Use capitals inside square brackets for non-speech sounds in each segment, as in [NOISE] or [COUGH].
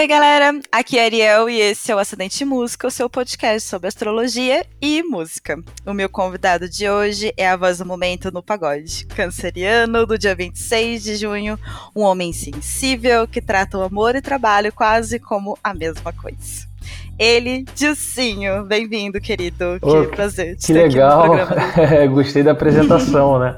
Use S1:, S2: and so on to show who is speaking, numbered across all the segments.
S1: Oi, galera! Aqui é Ariel e esse é o Acidente Música, o seu podcast sobre astrologia e música. O meu convidado de hoje é a voz do momento no pagode, canceriano do dia 26 de junho, um homem sensível que trata o amor e trabalho quase como a mesma coisa. Ele, Dilcinho, bem-vindo, querido.
S2: Que prazer. Que legal. [LAUGHS] Gostei da apresentação, né?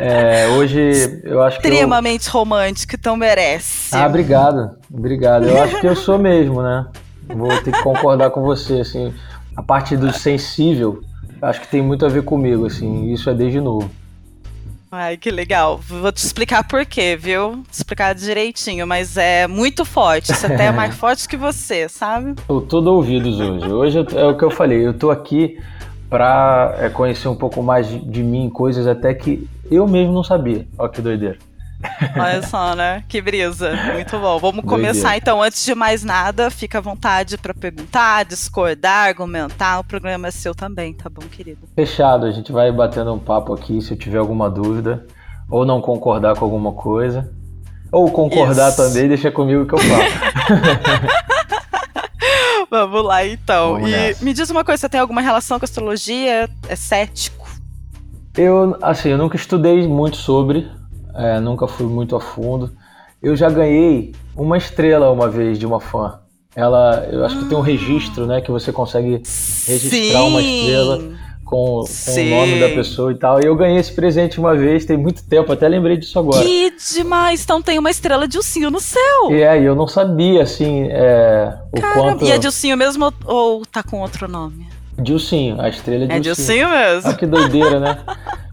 S2: É, hoje eu acho que.
S1: Extremamente eu... romântico, então merece.
S2: Ah, obrigado. Obrigado. Eu acho que eu sou mesmo, né? Vou ter que concordar com você, assim. A parte do sensível, acho que tem muito a ver comigo, assim. Isso é desde novo.
S1: Ai, que legal. Vou te explicar por quê, viu? Explicar direitinho, mas é muito forte. Isso até é mais forte que você, sabe?
S2: Eu tô ouvidos hoje. Hoje é o que eu falei. Eu tô aqui para é, conhecer um pouco mais de, de, mim, coisas até que eu mesmo não sabia. Olha que doideira. [LAUGHS]
S1: Olha só, né? Que brisa. Muito bom. Vamos doideira. começar então. Antes de mais nada, fica à vontade para perguntar, discordar, argumentar. O programa é seu também, tá bom, querido?
S2: Fechado. A gente vai batendo um papo aqui se eu tiver alguma dúvida ou não concordar com alguma coisa. Ou concordar Isso. também, deixa comigo que eu falo. [LAUGHS]
S1: Vamos lá, então. Vamos e nessa. me diz uma coisa, você tem alguma relação com astrologia? É cético?
S2: Eu, assim, eu nunca estudei muito sobre, é, nunca fui muito a fundo. Eu já ganhei uma estrela uma vez de uma fã. Ela, eu acho que tem um registro, né, que você consegue registrar Sim. uma estrela com, com o nome da pessoa e tal. E eu ganhei esse presente uma vez, tem muito tempo, até lembrei disso agora.
S1: Que demais! Então tem uma estrela de ursinho no céu.
S2: E é, e eu não sabia, assim, é, o Caramba. quanto...
S1: E é de ursinho mesmo ou tá com outro nome?
S2: Dilcinho, a estrela é
S1: de É Dilcinho mesmo?
S2: Olha que doideira, né?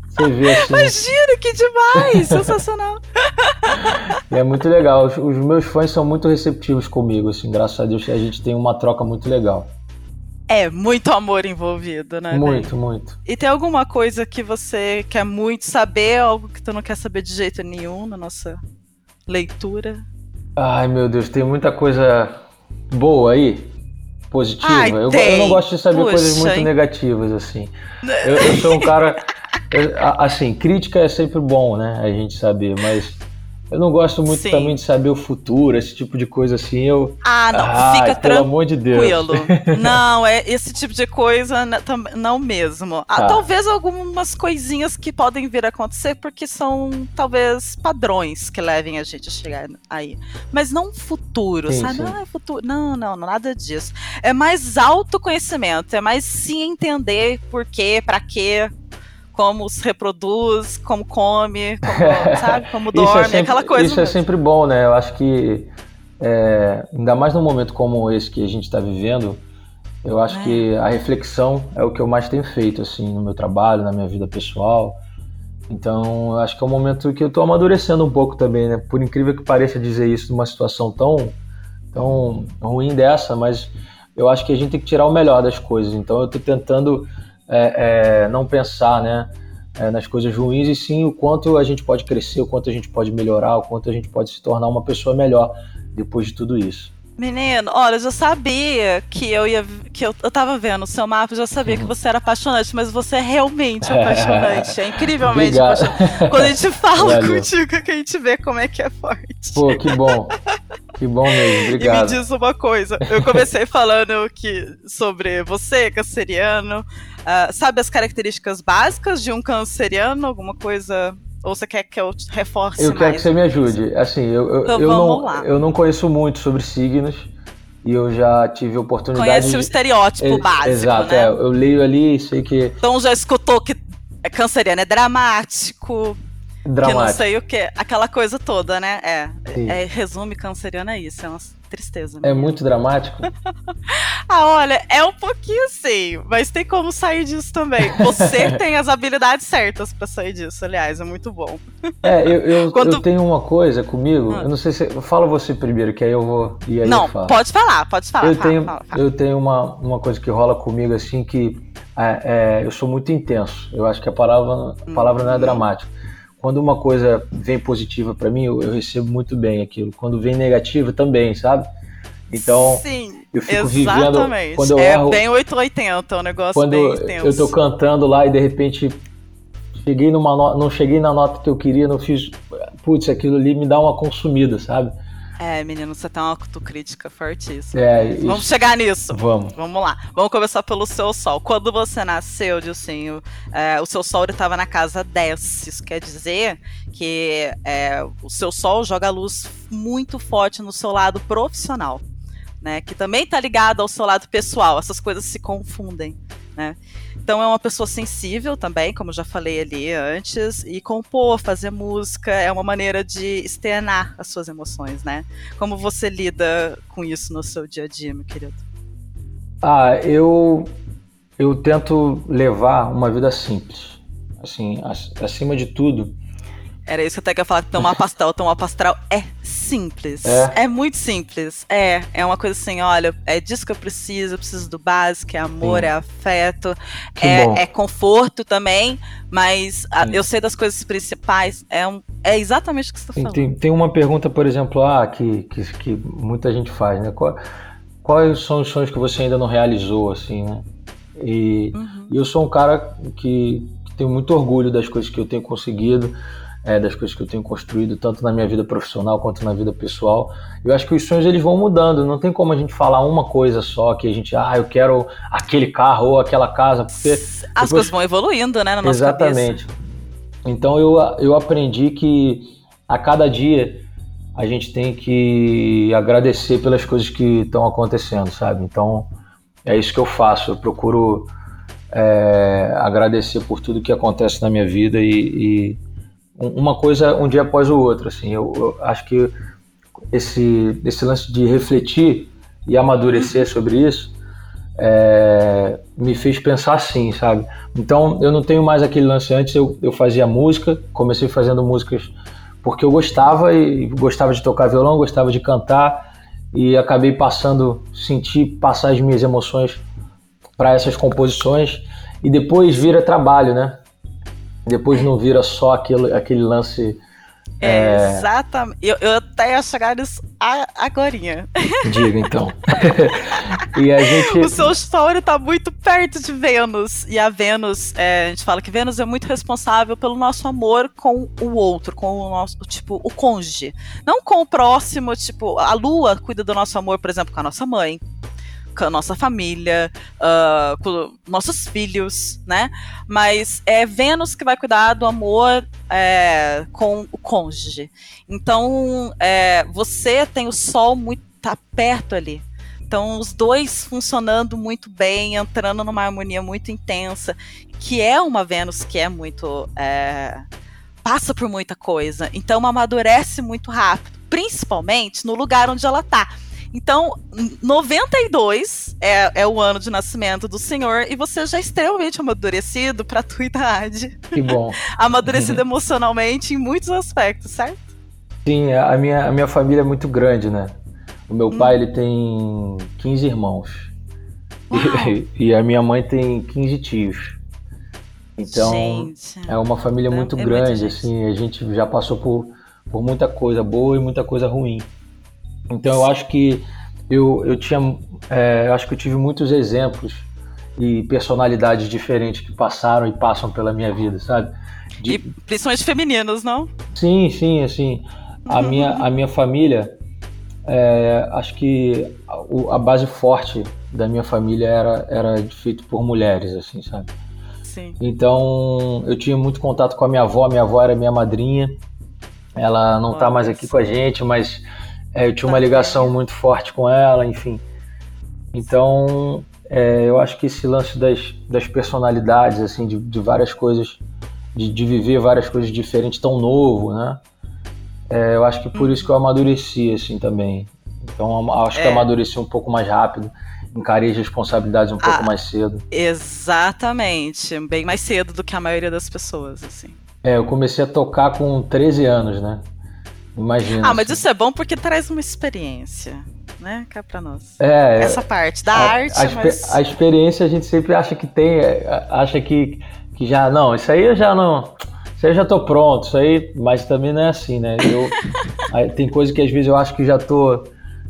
S2: Você vê assim.
S1: Imagina, que demais! Sensacional!
S2: E é muito legal. Os, os meus fãs são muito receptivos comigo, assim, graças a Deus a gente tem uma troca muito legal.
S1: É, muito amor envolvido, né?
S2: Muito, muito.
S1: E tem alguma coisa que você quer muito saber, algo que tu não quer saber de jeito nenhum na nossa leitura?
S2: Ai, meu Deus, tem muita coisa boa aí, positiva. Ai, eu, eu, não gosto de saber Puxa, coisas muito hein? negativas, assim. [LAUGHS] Eu, eu sou um cara. assim, crítica é sempre bom, né? A gente saber, mas eu não gosto muito Sim. também de saber o futuro, esse tipo de coisa assim. Eu...
S1: Ah, não,
S2: Ai,
S1: fica
S2: pelo amor de Deus. [LAUGHS]
S1: não, é esse tipo de coisa não mesmo. Ah, tá. talvez algumas coisinhas que podem vir a acontecer porque são talvez padrões que levem a gente a chegar aí. Mas não futuro, sim, sabe? Sim. Ah, é futuro. Não, não, não, nada disso. É mais autoconhecimento, é mais se entender por quê, para quê, como se reproduz, como come, como, sabe, como [LAUGHS] dorme, é sempre, aquela coisa.
S2: Isso é mesmo. é sempre bom, né? Eu acho que, é, ainda mais num momento como esse que a gente está vivendo, eu acho é. que a reflexão é o que eu mais tenho feito, assim, no meu trabalho, na minha vida pessoal. Então, eu acho que é um momento que eu estou amadurecendo um pouco também, né? Por incrível que pareça dizer isso numa situação tão, tão ruim dessa, mas eu acho que a gente tem que tirar o melhor das coisas. Então, eu estou tentando é, é, não pensar né, é, nas coisas ruins e sim o quanto a gente pode crescer, o quanto a gente pode melhorar, o quanto a gente pode se tornar uma pessoa melhor depois de tudo isso.
S1: Menino, olha, eu já sabia que eu ia. que eu, eu tava vendo o seu mapa, eu já sabia que você era apaixonante, mas você é realmente [LAUGHS] apaixonante. É incrivelmente apaixonante. Quando a gente fala Valeu. contigo, que a gente vê como é que é forte.
S2: Pô, que bom. Que bom mesmo, obrigado. [LAUGHS]
S1: E me diz uma coisa. Eu comecei falando que sobre você, canceriano. Uh, sabe as características básicas de um canceriano? Alguma coisa ou você quer que eu reforce
S2: Eu quero que você me ajude. Assim, eu, eu, então, eu não, lá. eu não conheço muito sobre signos e eu já tive oportunidade.
S1: Conhece
S2: de...
S1: o estereótipo é, básico.
S2: Exato,
S1: né?
S2: é, eu leio ali e sei que.
S1: Então já escutou que é canceriano, é dramático. Dramático. Que não sei o que. Aquela coisa toda, né? É. é resume canceriano é isso. É uma tristeza.
S2: É muito dramático? [LAUGHS]
S1: ah, olha, é um pouquinho sim, mas tem como sair disso também. Você [LAUGHS] tem as habilidades certas para sair disso, aliás, é muito bom.
S2: É, eu, eu, [LAUGHS] Quando... eu tenho uma coisa comigo, hum. eu não sei se. Fala você primeiro, que aí eu vou. E aí
S1: não, pode falar, pode falar.
S2: Eu
S1: fala,
S2: tenho,
S1: fala, fala.
S2: Eu tenho uma, uma coisa que rola comigo assim que é, é, eu sou muito intenso. Eu acho que a palavra, a palavra hum. não é dramática quando uma coisa vem positiva para mim, eu, eu, recebo muito bem aquilo. Quando vem negativa, também, sabe? Então,
S1: Sim,
S2: eu fico
S1: exatamente.
S2: vivendo. Quando eu
S1: é
S2: erro,
S1: bem 880, o um negócio
S2: quando
S1: bem intenso.
S2: eu tô cantando lá e de repente cheguei numa não cheguei na nota que eu queria, não fiz. Putz, aquilo ali me dá uma consumida, sabe?
S1: É, menino, você tem uma autocrítica fortíssima. É, Vamos chegar nisso.
S2: Vamos.
S1: Vamos lá. Vamos começar pelo seu sol. Quando você nasceu, Dilcinho, é, o seu sol estava na casa 10. Isso quer dizer que é, o seu sol joga luz muito forte no seu lado profissional. Né, que também está ligado ao seu lado pessoal, essas coisas se confundem. Né? Então é uma pessoa sensível também, como já falei ali antes, e compor, fazer música é uma maneira de externar as suas emoções, né? Como você lida com isso no seu dia a dia, meu querido?
S2: Ah, eu eu tento levar uma vida simples. Assim, acima de tudo,
S1: era isso que eu até queria falar, tomar pastel, tomar pastel é simples. É. é. muito simples. É, é uma coisa assim, olha, é disso que eu preciso, eu preciso do básico, é amor, Sim. é afeto, é, é, conforto também, mas a, eu sei das coisas principais, é, um, é exatamente o que você está falando.
S2: Tem, tem, uma pergunta, por exemplo, ah, que, que, que muita gente faz, né? Qual, quais são os sonhos que você ainda não realizou, assim, né? E, uhum. eu sou um cara que, que tenho muito orgulho das coisas que eu tenho conseguido, é, das coisas que eu tenho construído, tanto na minha vida profissional quanto na vida pessoal. Eu acho que os sonhos eles vão mudando, não tem como a gente falar uma coisa só, que a gente, ah, eu quero aquele carro ou aquela casa, porque... As
S1: depois... coisas vão evoluindo, né, na nossa
S2: Exatamente.
S1: Cabeça.
S2: Então eu, eu aprendi que a cada dia a gente tem que agradecer pelas coisas que estão acontecendo, sabe? Então é isso que eu faço, eu procuro é, agradecer por tudo que acontece na minha vida e, e uma coisa um dia após o outro. Assim, eu, eu acho que esse, esse lance de refletir e amadurecer sobre isso é, me fez pensar assim, sabe? Então eu não tenho mais aquele lance antes, eu, eu fazia música, comecei fazendo músicas porque eu gostava e gostava de tocar violão, gostava de cantar e acabei passando, senti passar as minhas emoções para essas composições e depois vira trabalho, né? Depois não vira só aquele, aquele lance.
S1: É, é... exatamente. Eu, eu até ia chegar nisso agora.
S2: Diga então. [LAUGHS] e a gente...
S1: O seu story tá muito perto de Vênus. E a Vênus, é, a gente fala que Vênus é muito responsável pelo nosso amor com o outro, com o nosso, tipo, o cônjuge. Não com o próximo, tipo, a lua cuida do nosso amor, por exemplo, com a nossa mãe com a nossa família, uh, com nossos filhos, né? Mas é Vênus que vai cuidar do amor é, com o cônjuge. Então, é, você tem o Sol muito tá perto ali. Então, os dois funcionando muito bem, entrando numa harmonia muito intensa, que é uma Vênus que é muito. É, passa por muita coisa. Então, amadurece muito rápido, principalmente no lugar onde ela tá. Então, 92 é, é o ano de nascimento do senhor e você já é extremamente amadurecido para a tua idade.
S2: Que bom. [LAUGHS]
S1: amadurecido [LAUGHS] emocionalmente em muitos aspectos, certo?
S2: Sim, a minha, a minha família é muito grande, né? O meu hum. pai ele tem 15 irmãos. E, [LAUGHS] e, a minha mãe tem 15 tios. Então, gente, é uma família muito é grande, assim, a gente já passou por, por muita coisa boa e muita coisa ruim. Então eu acho que eu, eu tinha, é, acho que eu tive muitos exemplos e personalidades diferentes que passaram e passam pela minha vida, sabe?
S1: De... E principalmente femininos, não?
S2: Sim, sim, assim. A, uhum. [LAUGHS] minha, a minha família, é, acho que a, a, base forte da minha família era, era feita por mulheres, assim, sabe?
S1: Sim.
S2: Então eu tinha muito contato com a minha avó, minha avó era minha madrinha. Ela não está mais aqui com a gente, mas é, eu tinha uma ligação muito forte com ela, enfim. Então, é, eu acho que esse lance das, das personalidades, assim, de, de várias coisas, de, de, viver várias coisas diferentes, tão novo, né? É, eu acho que por isso que eu amadureci, assim, também. Então, acho que é. amadureci um pouco mais rápido, encarei as responsabilidades um pouco ah, mais cedo.
S1: Exatamente, bem mais cedo do que a maioria das pessoas, assim.
S2: É, eu comecei a tocar com 13 anos, né? Imagina.
S1: Ah, mas isso é bom porque traz uma experiência, né? Cá pra nós.
S2: É.
S1: Essa parte da a, arte,
S2: a,
S1: mas...
S2: a experiência a gente sempre acha que tem, é, acha que, que já, não, isso aí eu já não, isso aí eu já tô pronto, isso aí, mas também não é assim, né? Eu, [LAUGHS] aí, tem coisa que às vezes eu acho que já tô,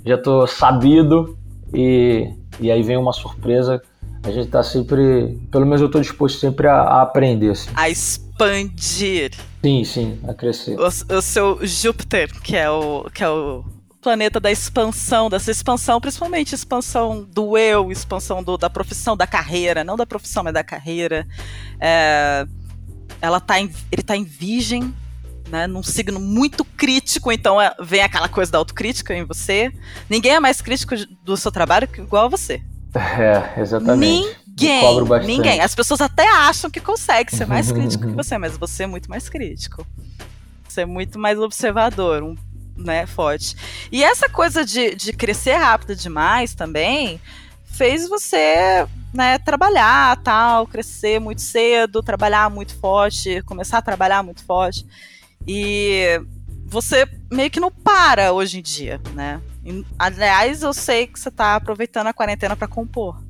S2: já tô sabido e, e aí vem uma surpresa a gente tá sempre, pelo menos eu tô disposto sempre a, a aprender. Assim.
S1: A expandir.
S2: Sim, sim, a crescer.
S1: O, o, seu Júpiter, que é o, que é o planeta da expansão, dessa expansão, principalmente expansão do eu, expansão do, da profissão, da carreira, não da profissão, mas da carreira. É, ela tá em, ele tá em virgem, né, num signo muito crítico, então é, vem aquela coisa da autocrítica em você. Ninguém é mais crítico do seu trabalho que igual a você.
S2: É, exatamente.
S1: Ninguém, ninguém. As pessoas até acham que consegue ser mais [LAUGHS] crítico que você, mas você é muito mais crítico. Você é muito mais observador, um né, forte. E essa coisa de, de crescer rápido demais também fez você, né, trabalhar, tal, crescer muito cedo, trabalhar muito forte, começar a trabalhar muito forte. E você meio que não para hoje em dia, né? Aliás, eu sei que você está aproveitando a quarentena para compor.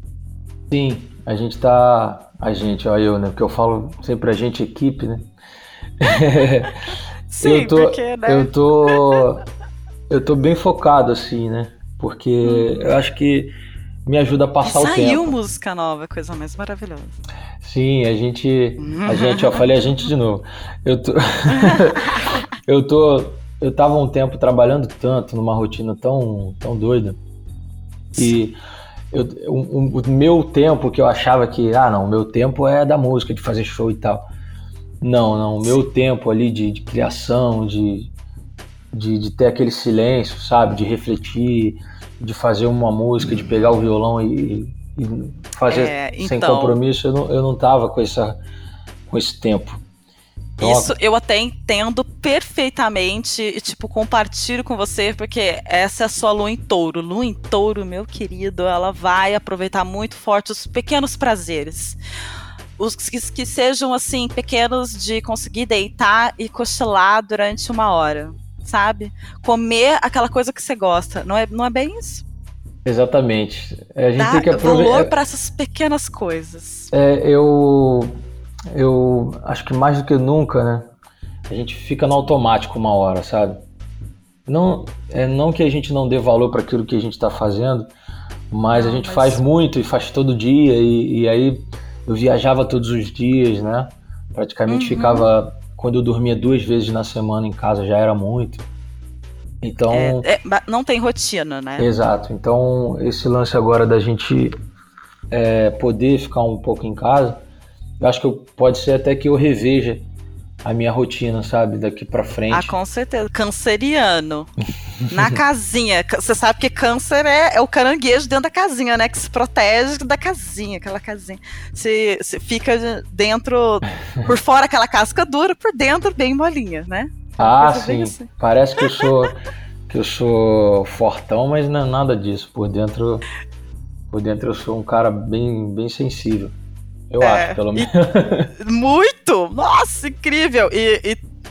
S2: Sim, a gente tá. A gente, ó, eu, né? Porque eu falo sempre a gente, equipe, né? [LAUGHS]
S1: Sim, eu tô, porque, né?
S2: Eu tô. Eu tô bem focado, assim, né? Porque hum. eu acho que me ajuda a passar o tempo.
S1: Saiu música nova, coisa mais maravilhosa.
S2: Sim, a gente. A gente, ó, [LAUGHS] falei a gente de novo. Eu tô. [LAUGHS] eu tô. Eu tava um tempo trabalhando tanto numa rotina tão, tão doida. E eu, o, o, meu tempo que eu achava que, ah, não, o meu tempo é da música, de fazer show e tal. Não, não. O meu tempo ali de, de criação, de, de, de, ter aquele silêncio, sabe? De refletir, de fazer uma música, de pegar o violão e, e fazer é, então... sem compromisso, eu não, eu não tava com, essa, com esse tempo.
S1: Então, Isso eu até entendo perfeitamente e, tipo, compartilho com você, porque essa é a sua lua em touro. Lua em touro, meu querido, ela vai aproveitar muito forte os pequenos prazeres os que, que sejam assim pequenos de conseguir deitar e cochilar durante uma hora, sabe? Comer aquela coisa que você gosta, não é, não é bem isso?
S2: Exatamente. A gente
S1: Dá
S2: tem que aproveitar.
S1: valor para essas pequenas coisas.
S2: É, eu, eu acho que mais do que nunca, né? A gente fica no automático uma hora, sabe? Não, é não que a gente não dê valor para aquilo que a gente está fazendo, mas a gente mas... faz muito e faz todo dia e, e aí eu viajava todos os dias, né? Praticamente uhum. ficava. Quando eu dormia duas vezes na semana em casa já era muito. Então. É,
S1: é, não tem rotina, né?
S2: Exato. Então, esse lance agora da gente é, poder ficar um pouco em casa, eu acho que eu, pode ser até que eu reveja a minha rotina, sabe? Daqui para frente.
S1: Ah, com certeza. Canceriano. [LAUGHS] Na casinha. Você sabe que câncer é, é, o caranguejo dentro da casinha, né? Que se protege da casinha, aquela casinha. Você, você fica dentro, por [LAUGHS] fora aquela casca dura, por dentro bem molinha, né?
S2: Ah, sim. Assim. Parece que eu sou [LAUGHS] que eu sou fortão, mas não é nada disso. Por dentro, por dentro eu sou um cara bem, bem sensível. Eu é, acho, pelo menos. [LAUGHS]
S1: Muito! Nossa, incrível! E,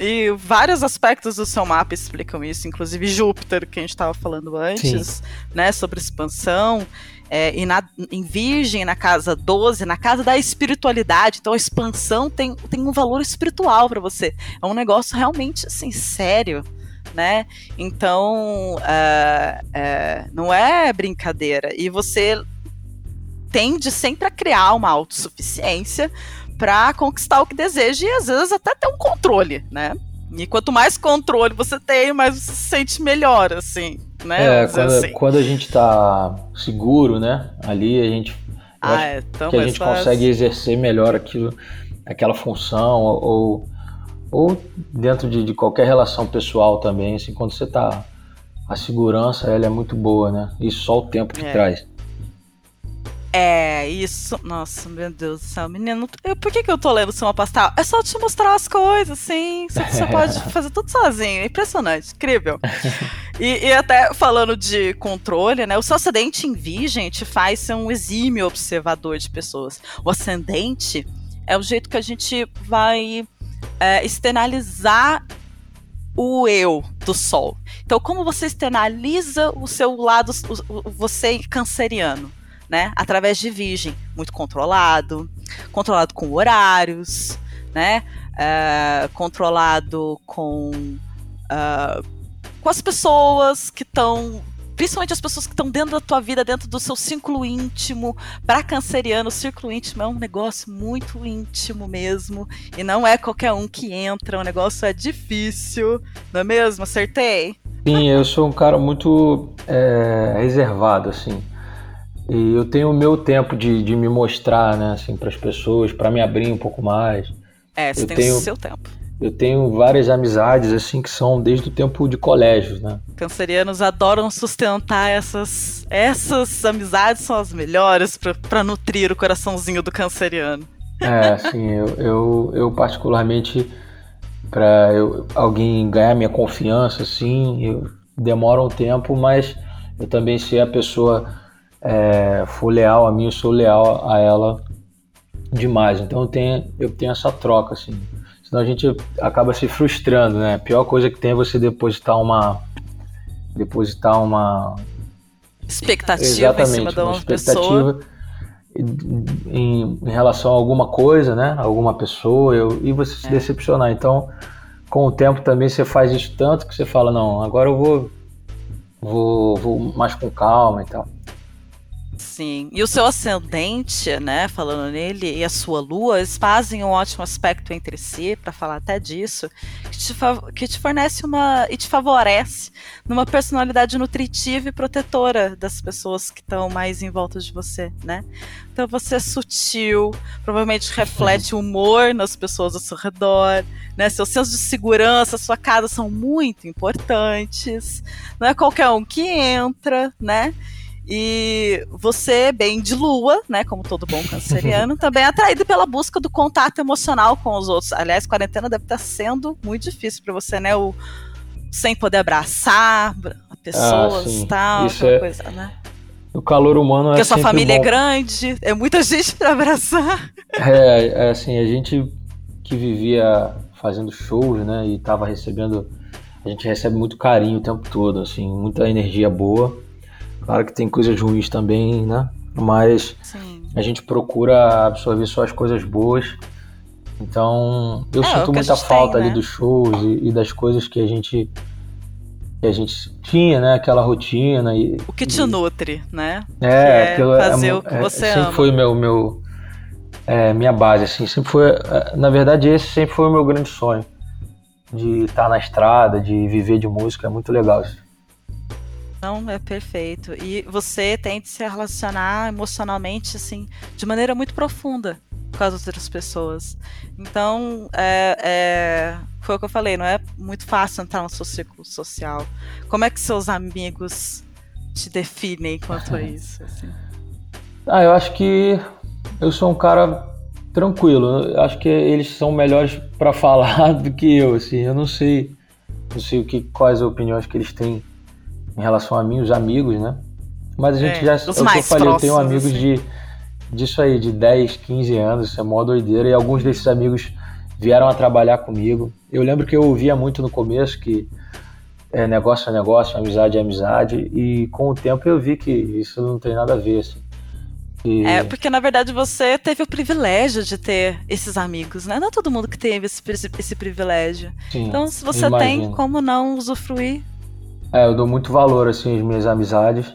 S1: e, e, vários aspectos do seu mapa explicam isso, inclusive Júpiter, que a gente estava falando antes, Sim. né? Sobre expansão. É, e na, em Virgem, na casa 12, na casa da espiritualidade. Então a expansão tem, tem um valor espiritual para você. É um negócio realmente assim, sério. Né? Então, uh, uh, não é brincadeira. E você tende sempre a criar uma autossuficiência para conquistar o que deseja e às vezes até ter um controle, né? E quanto mais controle você tem, mais você se sente melhor, assim, né?
S2: É, quando, assim. quando, a gente tá seguro, né? Ali a gente ah, é, então, que a gente faz... consegue exercer melhor aquilo, aquela função ou, ou dentro de, de, qualquer relação pessoal também, assim, quando você tá a segurança ela é muito boa, né? Isso só o tempo que é. traz.
S1: É, isso. Nossa, meu Deus do céu, menino. Eu, por que, que eu tô lendo Soma Pastel? É só te mostrar as coisas, sim. Você, você [LAUGHS] pode fazer tudo sozinho. É impressionante, incrível. [LAUGHS] E, e, até falando de controle, né? O seu ascendente em virgem te faz ser um exímio observador de pessoas. O ascendente é o jeito que a gente vai é, externalizar o eu do sol. Então, como você externaliza o seu lado, o, o, você canceriano? Né? Através de virgem, muito controlado, controlado com horários, né? Uh, controlado com uh, com as pessoas que estão principalmente as pessoas que estão dentro da tua vida, dentro do seu círculo íntimo. Para canceriano, o círculo íntimo é um negócio muito íntimo mesmo. E não é qualquer um que entra, o negócio é difícil. Não é mesmo? Acertei?
S2: Sim, eu sou um cara muito é, reservado, assim. E eu tenho o meu tempo de, de me mostrar, né, assim, para as pessoas, para me abrir um pouco mais.
S1: É, você
S2: eu
S1: tem
S2: tenho,
S1: o seu tempo.
S2: Eu tenho várias amizades, assim, que são desde o tempo de colégio, né?
S1: Cancerianos adoram sustentar essas. Essas amizades são as melhores para nutrir o coraçãozinho do canceriano.
S2: É, sim, eu, eu, eu particularmente, para alguém ganhar minha confiança, assim, eu demora um tempo, mas eu também se a pessoa é, for leal a mim, eu sou leal a ela demais. Então eu tenho, eu tenho essa troca, assim senão a gente acaba se frustrando, né? A pior coisa que tem é você depositar uma depositar uma
S1: expectativa Exatamente, em cima de uma, uma expectativa
S2: em, em, relação a alguma coisa, né? Alguma pessoa eu, e você se é. decepcionar. Então, com o tempo também você faz isso tanto que você fala não, agora eu vou vou, vou mais com calma e tal.
S1: Sim. E o seu ascendente, né, falando nele, e a sua lua, eles fazem um ótimo aspecto entre si, para falar até disso, que te, que te fornece uma. e te favorece numa personalidade nutritiva e protetora das pessoas que estão mais em volta de você, né? Então você é sutil, provavelmente reflete humor nas pessoas ao seu redor, né? Seu senso de segurança, sua casa são muito importantes. Não é qualquer um que entra, né? E você, bem de lua, né, como todo bom canceriano, também é atraído pela busca do contato emocional com os outros. Aliás, quarentena deve estar sendo muito difícil para você, né? O sem poder abraçar pessoas e ah, tal,
S2: Isso é... coisa, né? O calor humano
S1: Porque
S2: é
S1: a sua família
S2: é
S1: bom. é grande, é muita gente para abraçar.
S2: É, é, assim, a gente que vivia fazendo shows, né, e tava recebendo, a gente recebe muito carinho o tempo todo, assim, muita energia boa. Claro que tem coisas ruins também, né? Mas Sim. a gente procura absorver só as coisas boas. Então, eu é, sinto muita falta tem, ali né? dos shows e, e, das coisas que a gente que a gente tinha, né? Aquela rotina e
S1: o que te e, nutre, né?
S2: É,
S1: que é fazer é, o que
S2: é,
S1: você
S2: sempre
S1: ama.
S2: foi meu meu é, minha base, assim, sempre foi, é, na verdade, esse sempre foi o meu grande sonho de estar na estrada, de viver de música, é muito legal isso.
S1: Não, é perfeito. E você tem de se relacionar emocionalmente, assim, de maneira muito profunda com as outras pessoas. Então, é, é, foi o que eu falei, não é muito fácil entrar no seu círculo social. Como é que seus amigos te definem quanto a [LAUGHS] isso? Assim?
S2: Ah, eu acho que eu sou um cara tranquilo. Eu acho que eles são melhores para [LAUGHS] falar do que eu, assim. Eu não sei, não sei o que, quais opiniões que eles têm em relação a mim, os amigos, né? Mas a gente é, já.
S1: Os é eu falei,
S2: eu tenho amigos assim. de, disso aí, de 10, 15 anos, isso é mó doideira, e alguns desses amigos vieram a trabalhar comigo. Eu lembro que eu ouvia muito no começo que é, negócio é negócio, amizade é amizade, e com o tempo eu vi que isso não tem nada a ver. Assim.
S1: E... É, porque na verdade você teve o privilégio de ter esses amigos, né? Não é todo mundo que teve esse, esse privilégio. Sim, então, se você imagino. tem, como não usufruir
S2: é, eu dou muito valor assim às minhas amizades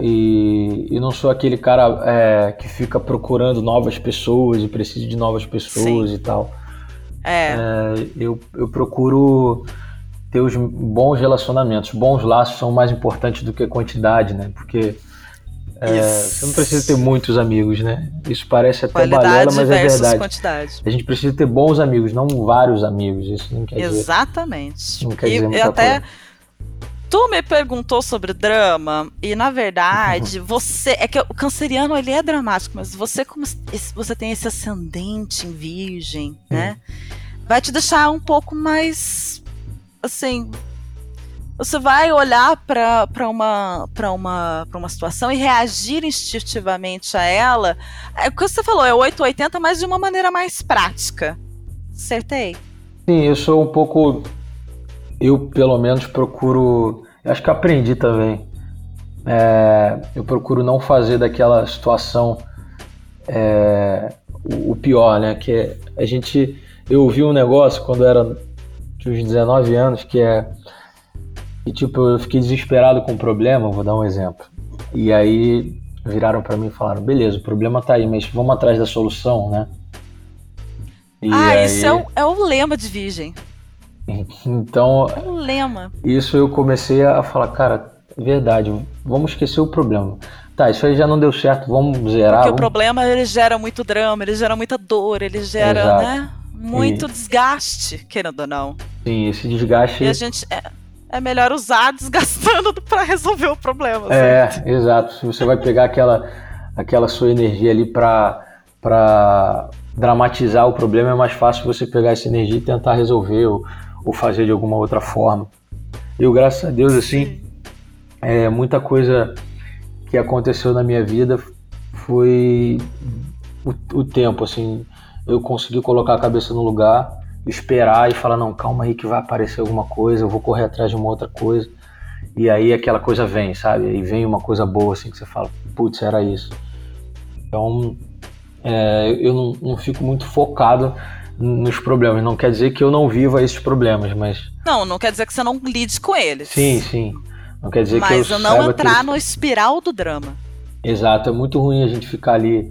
S2: e, e não sou aquele cara é, que fica procurando novas pessoas e precisa de novas pessoas Sim. e tal.
S1: É.
S2: é. eu, eu procuro ter os bons relacionamentos. Bons laços são mais importantes do que quantidade, né? Porque é, você não precisa ter muitos amigos, né? Isso parece até Qualidade balela, mas é verdade.
S1: Quantidade.
S2: A gente precisa ter bons amigos, não vários amigos. Isso não quer
S1: Exatamente.
S2: dizer. Exatamente. Não quer dizer e, muita
S1: até
S2: coisa.
S1: Tu me perguntou sobre drama e na verdade [LAUGHS] você é que o canceriano ele é dramático, mas você como você tem esse ascendente em virgem, né? Vai te deixar um pouco mais assim, você vai olhar para uma para uma para uma situação e reagir instintivamente a ela. É o que você falou, é 880, mas de uma maneira mais prática. Acertei?
S2: Sim, eu sou um pouco eu pelo menos procuro, acho que aprendi também. É, eu procuro não fazer daquela situação é, o, o, pior, né? Que é, a gente, eu ouvi um negócio quando eu era de uns 19 anos que é e tipo eu fiquei desesperado com o problema, vou dar um exemplo. E aí viraram para mim e falaram: beleza, o problema tá aí, mas vamos atrás da solução, né?
S1: E ah, aí... isso é o, é o lema de Virgem.
S2: Então.
S1: É um lema.
S2: Isso eu comecei a falar, cara, verdade, vamos esquecer o problema. Tá, isso aí já não deu certo, vamos zerar.
S1: Porque
S2: vamos...
S1: o problema ele gera muito drama, ele gera muita dor, ele gera, Exato. né? Muito e... desgaste, querendo ou não.
S2: Sim, esse desgaste.
S1: E a gente. É, é melhor usar [LAUGHS] desgastando para resolver o problema.
S2: É, certo? exato. Se você vai pegar aquela, aquela sua energia ali para para dramatizar o problema, é mais fácil você pegar essa energia e tentar resolver ou, ou fazer de alguma outra forma. Eu, graças a Deus, assim, é, muita coisa que aconteceu na minha vida foi o, o tempo, assim, eu consegui colocar a cabeça no lugar, esperar e falar, não, calma aí que vai aparecer alguma coisa, eu vou correr atrás de uma outra coisa. E aí aquela coisa vem, sabe? Aí vem uma coisa boa, assim, que você fala, putz, era isso. Então, é, eu não, não fico muito focado nos problemas. Não quer dizer que eu não viva esses problemas, mas.
S1: Não, não quer dizer que você não lide com eles.
S2: Sim, sim. Não quer dizer
S1: mas
S2: que eu.
S1: Mas não entrar no espiral do drama.
S2: Exato, é muito ruim a gente ficar ali.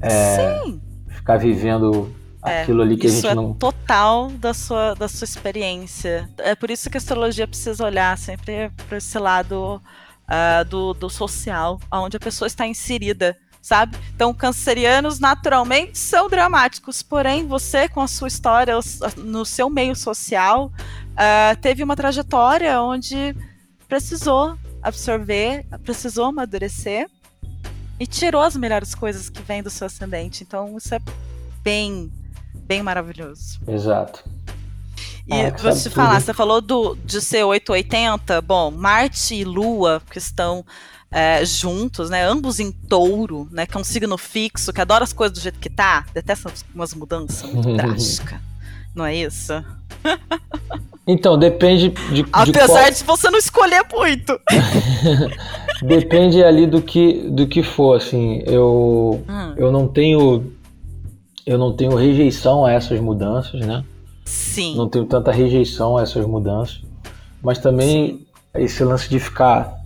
S2: É, sim. Ficar vivendo é, aquilo ali que a gente
S1: é
S2: não.
S1: total da sua, da sua experiência. É por isso que a astrologia precisa olhar sempre para esse lado uh, do, do social, onde a pessoa está inserida sabe? Então, cancerianos naturalmente são dramáticos, porém, você, com a sua história no seu meio social, uh, teve uma trajetória onde precisou absorver, precisou amadurecer e tirou as melhores coisas que vêm do seu ascendente. Então, isso é bem, bem maravilhoso.
S2: Exato.
S1: E ah, vou te falar, você falou do, de ser 880. Bom, Marte e Lua, que estão é, juntos, né? Ambos em touro, né? Que é um signo fixo, que adora as coisas do jeito que tá, detesta umas mudanças muito drásticas. Não é isso?
S2: Então, depende de.
S1: Apesar
S2: de, qual...
S1: de você não escolher muito. [LAUGHS]
S2: depende ali do que, do que for, assim. Eu, hum. eu não tenho. Eu não tenho rejeição a essas mudanças, né?
S1: Sim.
S2: Não tenho tanta rejeição a essas mudanças. Mas também Sim. esse lance de ficar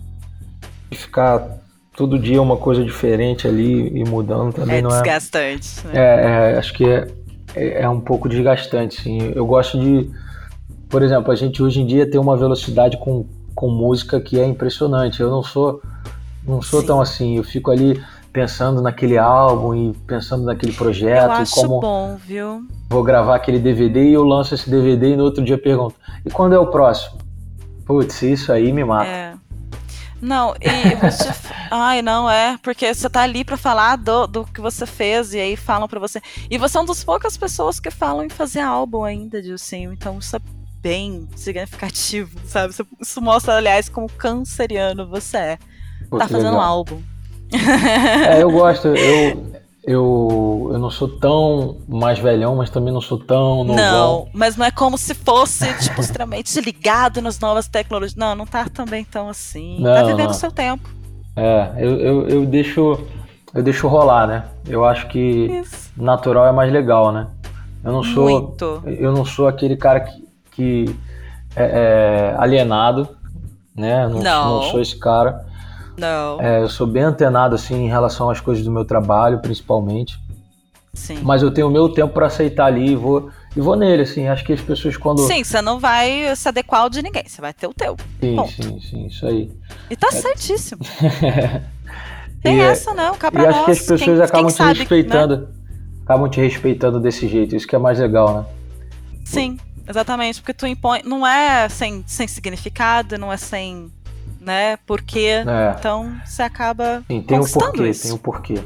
S2: ficar todo dia uma coisa diferente ali e mudando também
S1: é
S2: não
S1: é desgastante.
S2: Né? É, é, acho que é, é, é, um pouco desgastante, sim. Eu gosto de, por exemplo, a gente hoje em dia tem uma velocidade com, com música que é impressionante. Eu não sou não sou sim. tão assim. Eu fico ali pensando naquele álbum e pensando naquele projeto. Eu
S1: acho
S2: como
S1: bom, viu?
S2: Vou gravar aquele DVD e eu lanço esse DVD e no outro dia pergunto: e quando é o próximo? Putz, isso aí me mata.
S1: É. Não, e você. Ai, não, é. Porque você tá ali para falar do, do que você fez, e aí falam para você. E você é uma das poucas pessoas que falam em fazer álbum ainda, Dilcinho. Então isso é bem significativo, [LAUGHS] sabe? Isso mostra, aliás, como canceriano você é. Pô, tá fazendo legal. álbum.
S2: É, eu [LAUGHS] gosto. Eu, eu, eu não sou tão mais velhão, mas também não sou tão novão.
S1: Não, mas não é como se fosse, tipo, [LAUGHS] extremamente ligado nas novas tecnologias. Não, não tá também tão assim. Não, tá vivendo o seu tempo.
S2: É, eu, eu, eu, deixo eu deixo rolar, né? Eu acho que Isso. natural é mais legal, né? Eu não sou
S1: Muito.
S2: eu não sou aquele cara que, que é, é alienado, né? Não, não. não sou esse cara.
S1: Não.
S2: É, eu sou bem antenado assim em relação às coisas do meu trabalho, principalmente.
S1: Sim.
S2: Mas eu tenho o meu tempo para aceitar ali e vou e vou nele, assim. Acho que as pessoas quando
S1: Sim, você não vai se adequar ao de ninguém, você vai ter o teu.
S2: Sim,
S1: ponto.
S2: sim, sim, isso aí.
S1: E tá é... certíssimo. [LAUGHS] Tem e, é, essa não, cá pra
S2: E
S1: acho
S2: que as pessoas
S1: quem,
S2: acabam
S1: quem
S2: te
S1: sabe,
S2: respeitando.
S1: Né?
S2: Acabam te respeitando desse jeito, isso que é mais legal, né?
S1: Sim, exatamente, porque tu impõe, não é sem, sem significado, não é sem né? Porque é. então você acaba
S2: Sim, tem um porquê,
S1: isso.
S2: tem um porquê.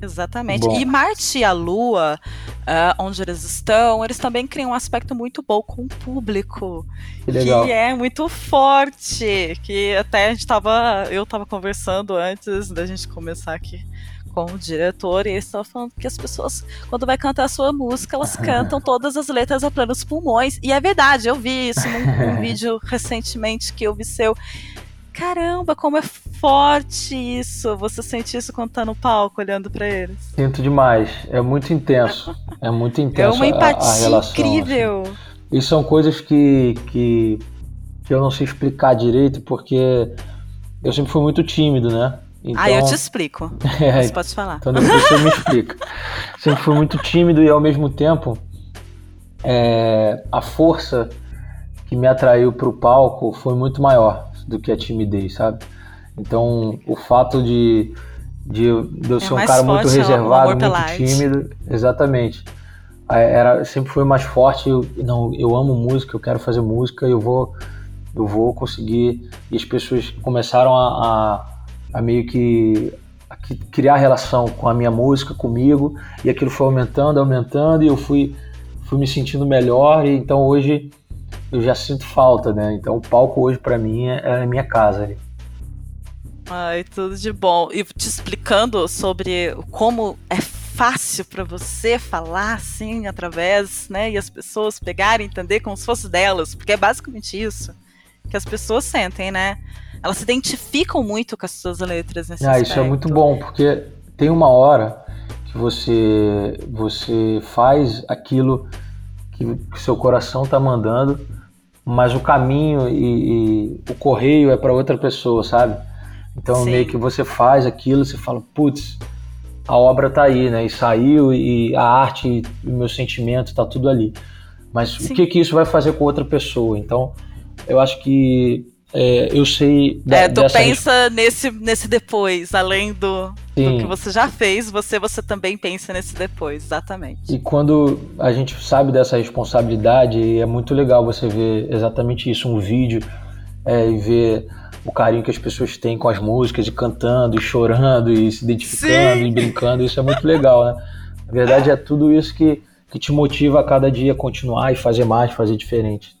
S1: Exatamente. Bom. E Marte e a Lua, uh, onde eles estão, eles também criam um aspecto muito bom com o público.
S2: Que, legal.
S1: que é muito forte. Que até a gente tava. Eu tava conversando antes da gente começar aqui com o diretor, e eles estavam falando que as pessoas, quando vai cantar a sua música, elas [LAUGHS] cantam todas as letras a plenos pulmões. E é verdade, eu vi isso num, num [LAUGHS] vídeo recentemente que eu vi seu caramba, como é forte isso. Você sente isso quando tá no palco olhando para eles?
S2: Sinto demais. É muito intenso. É muito [LAUGHS] intenso.
S1: É uma empatia
S2: a, a relação,
S1: incrível.
S2: Assim. E são coisas que, que, que eu não sei explicar direito, porque eu sempre fui muito tímido, né?
S1: Então, ah, eu te explico. [LAUGHS] É, você pode falar.
S2: Então depois você me explica. Sempre fui muito tímido e ao mesmo tempo é, a força que me atraiu para o palco foi muito maior do que a timidez, sabe? Então, o fato de, de, de eu é ser um cara muito reservado, muito tímido, exatamente. É, era, sempre foi mais forte. Eu, não, eu amo música, eu quero fazer música, eu vou, eu vou conseguir. E as pessoas começaram a, a, a meio que a criar relação com a minha música, comigo, e aquilo foi aumentando, aumentando, e eu fui, fui me sentindo melhor. E então hoje eu já sinto falta, né? Então o palco hoje para mim é, é a minha casa. Ali.
S1: Ai, tudo de bom. E te explicando sobre como é fácil para você falar assim através, né, e as pessoas pegarem, entender como se fosse delas, porque é basicamente isso que as pessoas sentem, né? Elas se identificam muito com as suas letras nesse
S2: Ah,
S1: aspecto.
S2: isso é muito bom, porque tem uma hora que você você faz aquilo que, que seu coração está mandando, mas o caminho e, e o correio é para outra pessoa, sabe? Então Sim. meio que você faz aquilo, você fala, putz, a obra tá aí, né? E saiu e a arte, e o meu sentimento tá tudo ali. Mas Sim. o que que isso vai fazer com outra pessoa? Então, eu acho que é, eu sei.
S1: Da, é, tu pensa nesse, nesse depois, além do, do, que você já fez, você, você também pensa nesse depois, exatamente.
S2: E quando a gente sabe dessa responsabilidade, é muito legal você ver exatamente isso, um vídeo é, e ver o carinho que as pessoas têm com as músicas, e cantando, e chorando, e se identificando, Sim. e brincando, isso é muito legal, né? Na verdade, é tudo isso que, que te motiva a cada dia continuar e fazer mais, fazer diferente.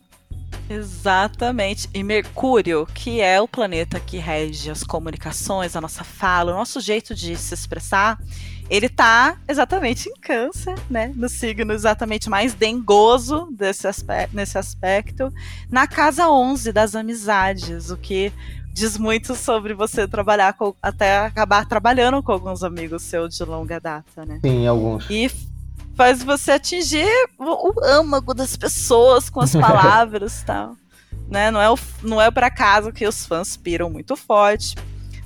S1: Exatamente. E Mercúrio, que é o planeta que rege as comunicações, a nossa fala, o nosso jeito de se expressar, ele tá exatamente em câncer, né? No signo exatamente mais dengoso desse aspecto, nesse aspecto, na casa 11 das amizades, o que diz muito sobre você trabalhar com, até acabar trabalhando com alguns amigos seus de longa data, né?
S2: Sim, alguns.
S1: E faz você atingir o, o âmago das pessoas com as [LAUGHS] palavras e tal. Né? Não é, o, não é por acaso que os fãs piram muito forte.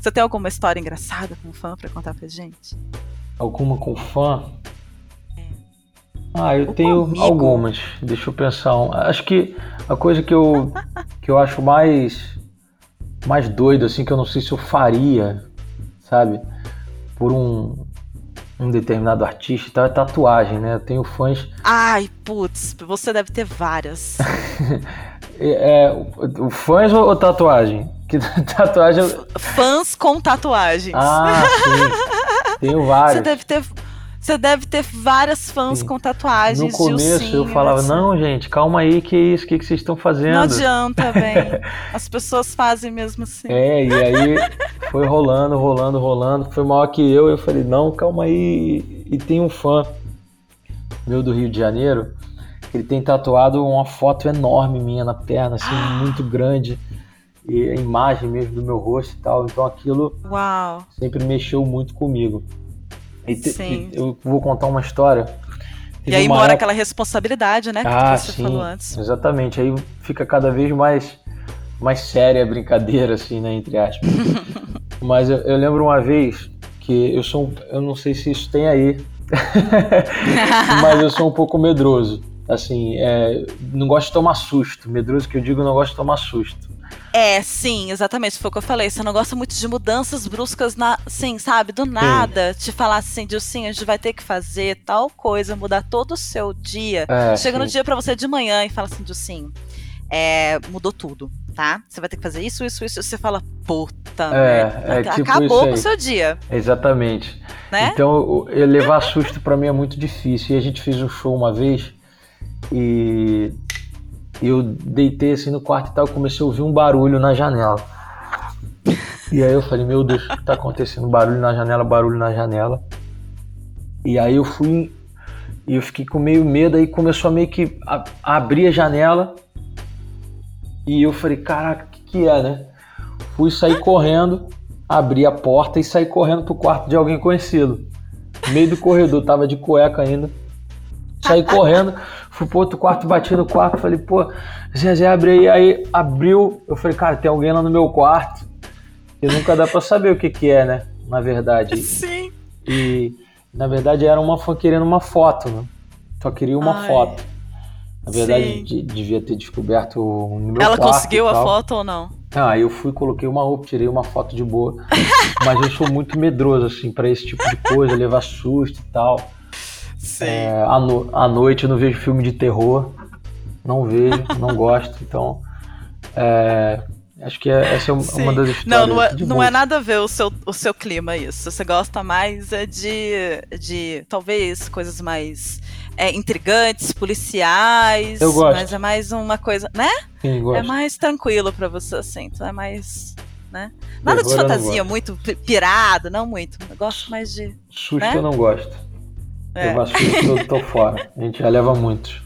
S1: Você tem alguma história engraçada com fã para contar pra gente?
S2: Alguma com fã? É. Ah, eu tenho amigo. algumas. Deixa eu pensar. Acho que a coisa que eu, [LAUGHS] que eu acho mais, mais doido, assim, que eu não sei se eu faria, sabe? Por um, um determinado artista e tal, é tatuagem, né? Eu tenho fãs.
S1: Ai, putz, você deve ter várias. [LAUGHS]
S2: é, é, o, fãs ou, ou tatuagem? Que [LAUGHS] tatuagem.
S1: Fãs com tatuagens.
S2: Ah, sim. [LAUGHS] Tenho vários.
S1: Você deve ter você deve ter várias fãs Sim. com tatuagens.
S2: No começo eu falava, não, gente, calma aí, que isso, o que, que vocês estão fazendo? Não
S1: adianta, bem. [LAUGHS] As pessoas fazem mesmo assim.
S2: É, e aí foi rolando, rolando, rolando. Foi maior que eu. Eu falei, não, calma aí. E tem um fã meu do Rio de Janeiro, ele tem tatuado uma foto enorme minha na perna, assim, ah. muito grande. E a imagem mesmo do meu rosto e tal. Então aquilo
S1: Uau.
S2: sempre mexeu muito comigo. E, te, e eu vou contar uma história.
S1: Teve e aí mora época... aquela responsabilidade, né?
S2: Ah, que você sim, falou antes. Exatamente. Aí fica cada vez mais, mais séria a brincadeira, assim, né? Entre aspas. [LAUGHS] Mas eu, eu, lembro uma vez que eu sou. Eu não sei se isso tem aí. [LAUGHS] mas eu sou um pouco medroso. Assim, é, não gosto de tomar susto. Medroso que eu digo, não gosto de tomar susto.
S1: É, sim, exatamente. Foi o que eu falei. Você não gosta muito de mudanças bruscas, na, sim, sabe? Do nada. Sim. Te falar assim, de sim, a gente vai ter que fazer tal coisa, mudar todo o seu dia. É, Chega sim. no dia para você de manhã e fala assim, de sim, é, mudou tudo, tá? Você vai ter que fazer isso, isso, isso. Você fala, puta,
S2: é, é tipo
S1: acabou com o seu dia.
S2: Exatamente. Né? Então, levar susto para mim é muito difícil. E a gente fez um show uma vez e eu deitei assim no quarto e tal, comecei a ouvir um barulho na janela. E aí eu falei, meu Deus, o que tá acontecendo? Barulho na janela, barulho na janela. E aí eu fui e eu fiquei com meio medo, aí começou a meio que a, a abrir a janela. E eu falei, caraca, o que, que é, né? Fui sair correndo, abri a porta e saí correndo pro quarto de alguém conhecido. Meio do corredor, tava de cueca ainda. Saí correndo, fui pro outro quarto, bati no quarto, falei, pô, Zé, abre aí. Aí abriu, eu falei, cara, tem alguém lá no meu quarto. E nunca dá pra saber o que que é, né? Na verdade. [LAUGHS]
S1: Sim.
S2: E, na verdade, era uma fã querendo uma foto, né? Só queria uma Ai. foto. Na verdade, de, devia ter descoberto no meu
S1: Ela
S2: quarto
S1: conseguiu a foto ou não?
S2: Ah, eu fui, coloquei uma roupa, tirei uma foto de boa. [LAUGHS] Mas eu sou muito medroso, assim, pra esse tipo de coisa, levar susto e tal.
S1: Sim.
S2: É, à, no- à noite eu não vejo filme de terror. Não vejo, [LAUGHS] não gosto. Então, é, acho que é- essa é uma
S1: Sim.
S2: das histórias.
S1: Não, não é, não é nada a ver o seu, o seu clima, isso. Você gosta mais é de, de talvez coisas mais é, intrigantes, policiais.
S2: Eu gosto.
S1: Mas é mais uma coisa, né?
S2: Sim,
S1: É
S2: gosto.
S1: mais tranquilo pra você, assim. Então é mais. Né? Nada de
S2: Terror
S1: fantasia, muito pi- pirado, não muito. Eu gosto mais de.
S2: Susto
S1: né?
S2: eu não gosto.
S1: É.
S2: Levar susto eu tô fora. A gente já leva muitos.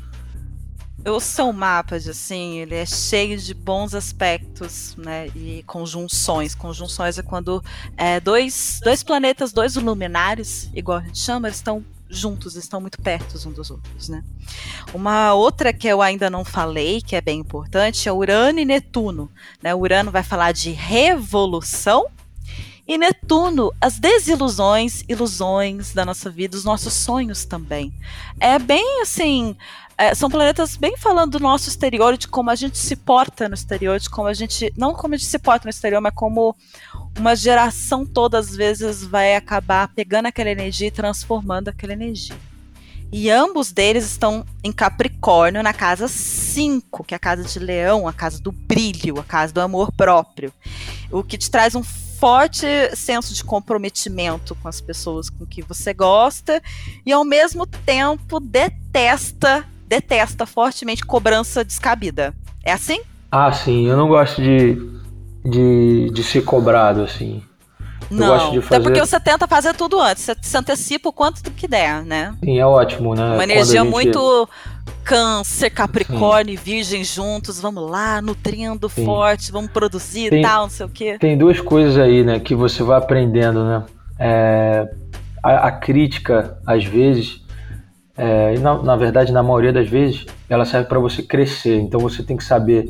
S1: O seu mapa, de, assim, ele é cheio de bons aspectos, né? E conjunções. Conjunções é quando é, dois, dois planetas, dois luminares, igual a gente chama, eles estão juntos, estão muito perto uns dos outros, né? Uma outra que eu ainda não falei, que é bem importante, é Urano e Netuno. Né? Urano vai falar de revolução e Netuno, as desilusões, ilusões da nossa vida, os nossos sonhos também. É bem assim. é, são planetas bem falando do nosso exterior, de como a gente se porta no exterior, de como a gente. Não como a gente se porta no exterior, mas como uma geração toda, às vezes, vai acabar pegando aquela energia e transformando aquela energia. E ambos deles estão em Capricórnio, na casa 5, que é a casa de leão, a casa do brilho, a casa do amor próprio. O que te traz um forte senso de comprometimento com as pessoas com que você gosta e ao mesmo tempo detesta, detesta fortemente cobrança descabida. É assim?
S2: Ah, sim, eu não gosto de, de, de ser cobrado, assim.
S1: Não.
S2: gosto de
S1: Até
S2: fazer-
S1: porque você tenta fazer tudo antes, você se antecipa o quanto que der, né?
S2: Sim, é ótimo, né?
S1: Uma energia
S2: gente-
S1: muito câncer, capricórnio e virgem juntos, vamos lá, nutrindo
S2: Sim.
S1: forte, vamos produzir e tal, não sei o quê.
S2: Tem duas coisas aí, né, que você vai aprendendo, né? É, a, a crítica, às vezes, é, e na, na verdade, na maioria das vezes, ela serve para você crescer. Então você tem que saber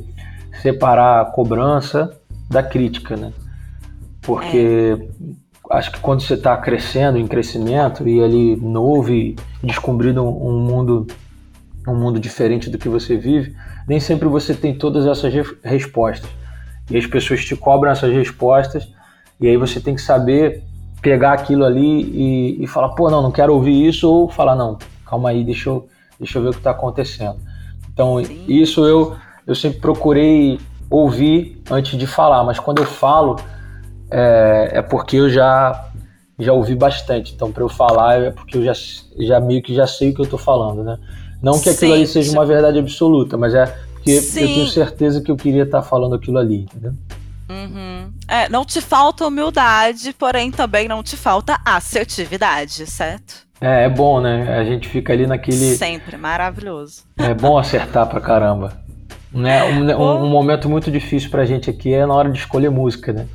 S2: separar a cobrança da crítica, né? Porque acho que quando você está crescendo, em crescimento, e ali novo e descobrindo um, um mundo um mundo diferente do que você vive, nem sempre você tem todas essas re- respostas. E as pessoas te cobram essas respostas, e aí você tem que saber pegar aquilo ali e, e falar, pô, não, não quero ouvir isso, ou falar, não, calma aí, deixa eu, deixa eu ver o que está acontecendo. Então,
S1: Sim.
S2: isso eu, eu sempre procurei ouvir antes de falar, mas quando eu falo, é, é porque eu já, já ouvi bastante. Então, para eu falar, é porque eu já, já meio que já sei o que eu estou falando, né? Não que aquilo
S1: Sim,
S2: ali seja uma verdade absoluta, mas é porque eu
S1: Sim.
S2: tenho certeza que eu queria estar falando aquilo ali, entendeu?
S1: Uhum. É, não te falta humildade, porém também não te falta assertividade, certo?
S2: É, é bom, né? A gente fica ali naquele.
S1: Sempre, maravilhoso.
S2: É bom acertar pra caramba. Né? Um, um- um momento muito difícil pra gente aqui é na hora de escolher música, né?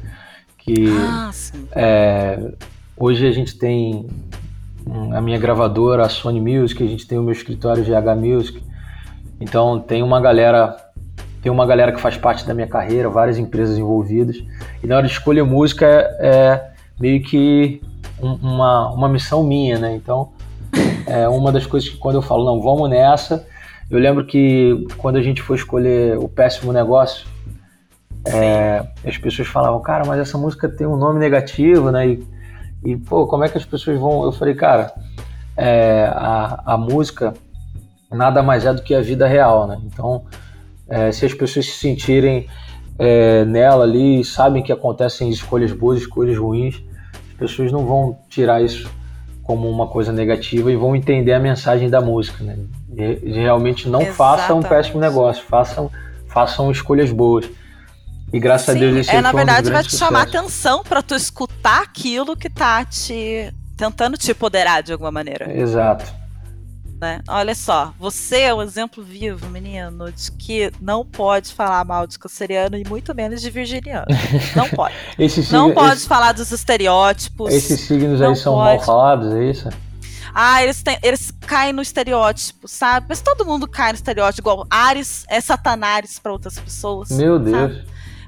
S2: Que
S1: Ah,
S2: é, hoje a gente tem a minha gravadora, a Sony Music, a gente tem o meu escritório GH Music. Então tem uma galera, tem uma galera que faz parte da minha carreira, várias empresas envolvidas. E na hora de escolher música é, é meio que um- uma, uma missão minha, né? Então é uma das coisas que quando eu falo, não, vamos nessa. Eu lembro que quando a gente foi escolher o Péssimo Negócio, é, as pessoas falavam, cara, mas essa música tem um nome negativo, né? E, e, pô, como é que as pessoas vão. Eu falei, cara, é, a, a música nada mais é do que a vida real, né? Então, é, se as pessoas se sentirem é, nela ali, sabem que acontecem escolhas boas, escolhas ruins, as pessoas não vão tirar isso como uma coisa negativa e vão entender a mensagem da música, né? De realmente não façam um
S1: Exatamente.
S2: péssimo negócio, façam, façam escolhas boas. E graças a
S1: Sim,
S2: Deus esse
S1: é, na
S2: foi um
S1: verdade vai te
S2: grandes
S1: chamar atenção pra tu escutar aquilo que tá te tentando te empoderar de alguma maneira,
S2: Exato.
S1: né? Olha só, você é um exemplo vivo, menino, de que não pode falar mal de canceriano e muito menos de virginiano. Não [LAUGHS] pode.
S2: Esses
S1: Não pode
S2: esses-
S1: falar dos estereótipos.
S2: Esses signos aí são mal
S1: pode.
S2: falados, é isso?
S1: Ah, eles, têm, eles caem no estereótipo, sabe? Mas todo mundo cai no estereótipo, igual Ares é Satanás para outras pessoas.
S2: Meu
S1: sabe?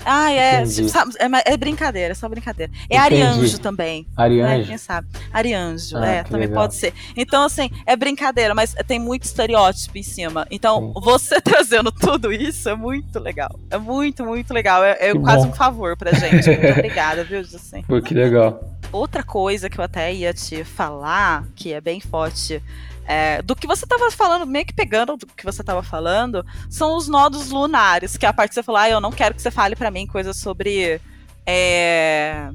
S1: Ah, é, tipo, sabe, é, é, brincadeira, é só brincadeira. É Entendi. Arianjo também.
S2: Arianjo.
S1: Né, quem sabe? Arianjo, ah, é, também legal. pode ser. Então, assim, é brincadeira, mas tem muito estereótipo em cima. Então, Sim. você [LAUGHS] trazendo tudo isso é muito legal. É muito, muito legal. É, é quase bom. um favor pra gente. Muito [LAUGHS] obrigada, viu?
S2: Pô, que legal.
S1: Outra coisa que eu até ia te falar, que é bem forte é, do que você estava falando, meio que pegando do que você estava falando, são os nodos lunares, que é a parte que você falou, ah, eu não quero que você fale para mim coisas sobre é,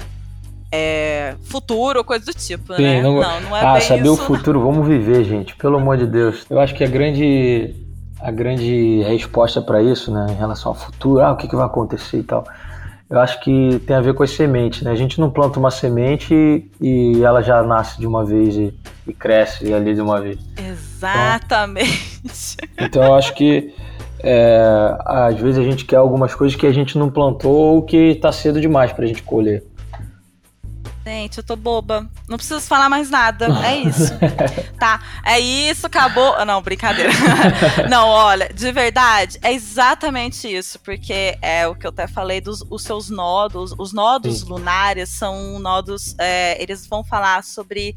S1: é, futuro ou coisa do tipo, Sim, né?
S2: Não, não, não é ah, saber isso, o futuro, não. vamos viver, gente, pelo amor de Deus. Eu acho que a grande, a grande resposta para isso, né, em relação ao futuro, ah, o que, que vai acontecer e tal, eu acho que tem a ver com as sementes, né? A gente não planta uma semente e ela já nasce de uma vez e, e cresce ali de uma vez.
S1: Exatamente.
S2: Então, então eu acho que é, às vezes a gente quer algumas coisas que a gente não plantou ou que está cedo demais para a gente colher.
S1: Gente, eu tô boba. Não preciso falar mais nada. É isso. [LAUGHS] tá. É isso, acabou. Ah, não, brincadeira. [LAUGHS] não, olha, de verdade, é exatamente isso. Porque é o que eu até falei dos os seus nodos. Os nodos Sim. lunares são nodos. É, eles vão falar sobre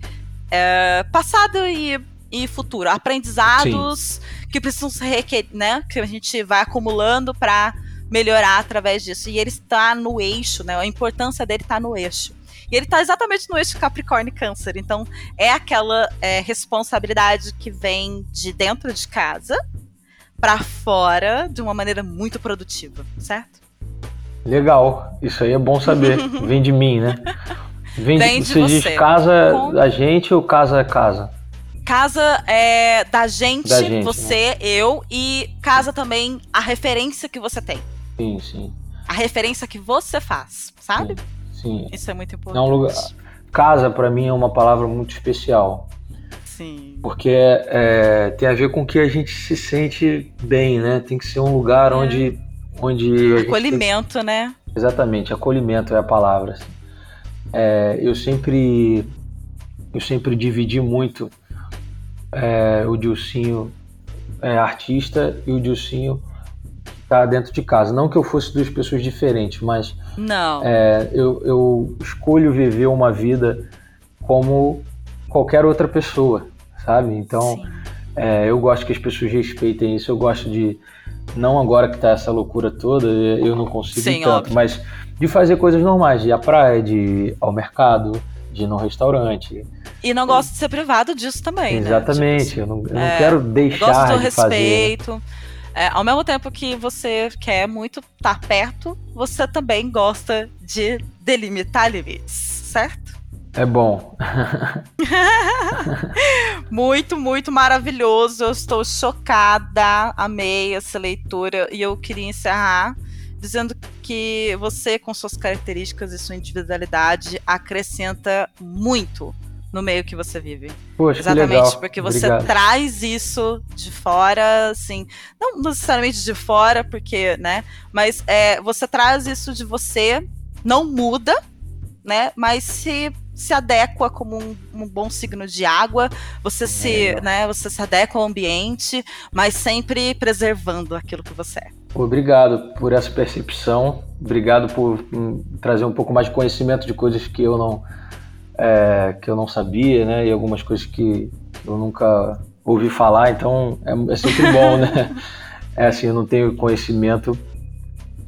S1: é, passado e, e futuro. Aprendizados Sim. que precisam ser requer, né? Que a gente vai acumulando para melhorar através disso. E ele está no eixo, né? A importância dele está no eixo. E ele tá exatamente no eixo Capricórnio e Câncer. Então, é aquela é, responsabilidade que vem de dentro de casa para fora de uma maneira muito produtiva, certo?
S2: Legal. Isso aí é bom saber. [LAUGHS] vem de mim, né? Vem, vem de, de você. Diz casa Com... da gente ou casa é casa?
S1: Casa é da gente, da gente você, né? eu, e casa também a referência que você tem.
S2: Sim, sim.
S1: A referência que você faz, sabe? Sim.
S2: Sim.
S1: Isso é muito importante. É um
S2: lugar... Casa, para mim, é uma palavra muito especial.
S1: Sim.
S2: Porque é, tem a ver com que a gente se sente bem, né? Tem que ser um lugar é. onde. onde
S1: acolhimento,
S2: tem...
S1: né?
S2: Exatamente, acolhimento é a palavra. Assim. É, eu sempre. Eu sempre dividi muito é, o Dilcinho é, artista e o Dilcinho tá dentro de casa. Não que eu fosse duas pessoas diferentes, mas
S1: não.
S2: É, eu, eu escolho viver uma vida como qualquer outra pessoa, sabe? Então, é, eu gosto que as pessoas respeitem isso. Eu gosto de não agora que tá essa loucura toda, eu não consigo Sim, tanto, óbvio. mas de fazer coisas normais, de ir à praia, de ir ao mercado, de ir no restaurante.
S1: E não gosto de ser privado disso também,
S2: Exatamente, né? tipo, eu não, eu é, não quero deixar gosto do de respeito. fazer.
S1: É, ao mesmo tempo que você quer muito estar tá perto, você também gosta de delimitar limites, certo?
S2: É bom. [LAUGHS]
S1: muito, muito maravilhoso. Eu estou chocada. Amei essa leitura. E eu queria encerrar dizendo que você, com suas características e sua individualidade, acrescenta muito no meio que você vive.
S2: Poxa,
S1: Exatamente, porque você Obrigado. traz isso de fora, assim, não necessariamente de fora, porque, né, mas é, você traz isso de você, não muda, né, mas se se adequa como um, um bom signo de água, você se, é. né, você se adequa ao ambiente, mas sempre preservando aquilo que você é.
S2: Obrigado por essa percepção, obrigado por hum, trazer um pouco mais de conhecimento de coisas que eu não é, que eu não sabia, né? E algumas coisas que eu nunca ouvi falar, então é, é sempre bom, né? [LAUGHS] É assim, eu não tenho conhecimento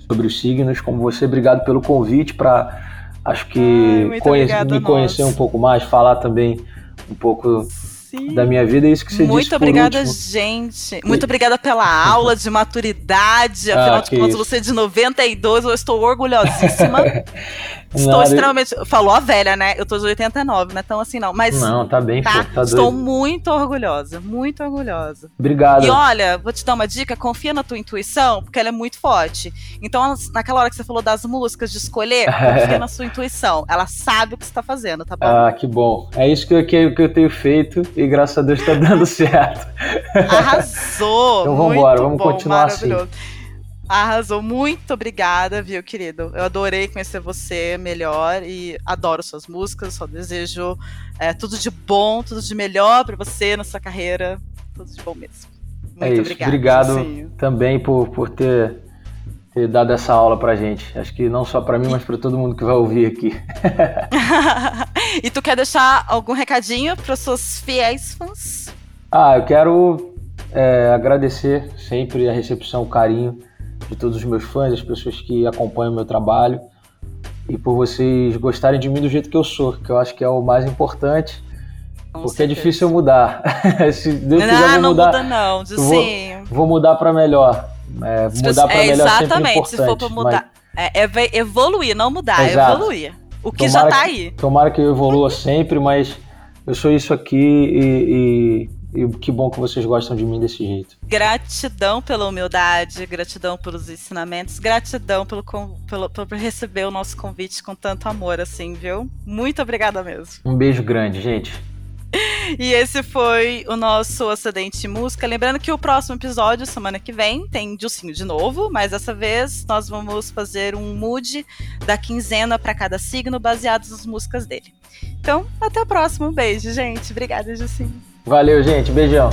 S2: sobre os signos como você. Obrigado pelo convite para acho que Ai, conhece, me conhecer um pouco mais, falar também um pouco Sim. da minha vida, é isso que você
S1: Muito
S2: disse
S1: obrigada,
S2: último.
S1: gente. Muito obrigada pela aula de maturidade. Afinal ah, de contas, você é de 92, eu estou orgulhosíssima. [LAUGHS] Estou Nada. extremamente. Falou a velha, né? Eu tô de 89, né? Então, assim, não. Mas.
S2: Não, tá bem, tá?
S1: Pô, tá Estou doido. muito orgulhosa, muito orgulhosa.
S2: Obrigado.
S1: E olha, vou te dar uma dica: confia na tua intuição, porque ela é muito forte. Então, naquela hora que você falou das músicas, de escolher, [LAUGHS] confia na sua intuição. Ela sabe o que você tá fazendo, tá bom?
S2: Ah, que bom. É isso que eu, que, que eu tenho feito e graças a Deus tá dando [LAUGHS] certo.
S1: Arrasou!
S2: então vamos embora, vamos bom, continuar assim.
S1: Arrasou. Muito obrigada, viu, querido? Eu adorei conhecer você melhor e adoro suas músicas. Só desejo é, tudo de bom, tudo de melhor para você na sua carreira. Tudo de bom mesmo.
S2: Muito é isso. Obrigado Obrigado também por, por ter ter dado essa aula pra gente. Acho que não só para mim, mas para todo mundo que vai ouvir aqui. [LAUGHS]
S1: e tu quer deixar algum recadinho para suas fiéis fãs?
S2: Ah, eu quero é, agradecer sempre a recepção, o carinho de todos os meus fãs, as pessoas que acompanham o meu trabalho e por vocês gostarem de mim do jeito que eu sou, que eu acho que é o mais importante. Com porque certeza. é difícil eu mudar. [LAUGHS] Se Deus
S1: não,
S2: quiser,
S1: eu
S2: não
S1: muda não. Sim.
S2: Vou, vou mudar para melhor. É, mudar para é, melhor
S1: Exatamente, se for para mudar. Mas... É, é, evoluir, não mudar, é Exato. evoluir. O que tomara já tá aí.
S2: tomara que eu evolua [LAUGHS] sempre, mas eu sou isso aqui e, e, e, que bom que vocês gostam de mim desse jeito.
S1: Gratidão pela humildade, gratidão pelos ensinamentos, gratidão pelo, pelo, por receber o nosso convite com tanto amor, assim, viu? Muito obrigada mesmo.
S2: Um beijo grande, gente.
S1: E esse foi o nosso Acidente Música. Lembrando que o próximo episódio, semana que vem, tem Dilcinho de novo, mas dessa vez nós vamos fazer um mood da quinzena para cada signo, baseados nas músicas dele. Então, até o próximo. Um beijo, gente. Obrigada, Dilcinho.
S2: Valeu, gente. Beijão.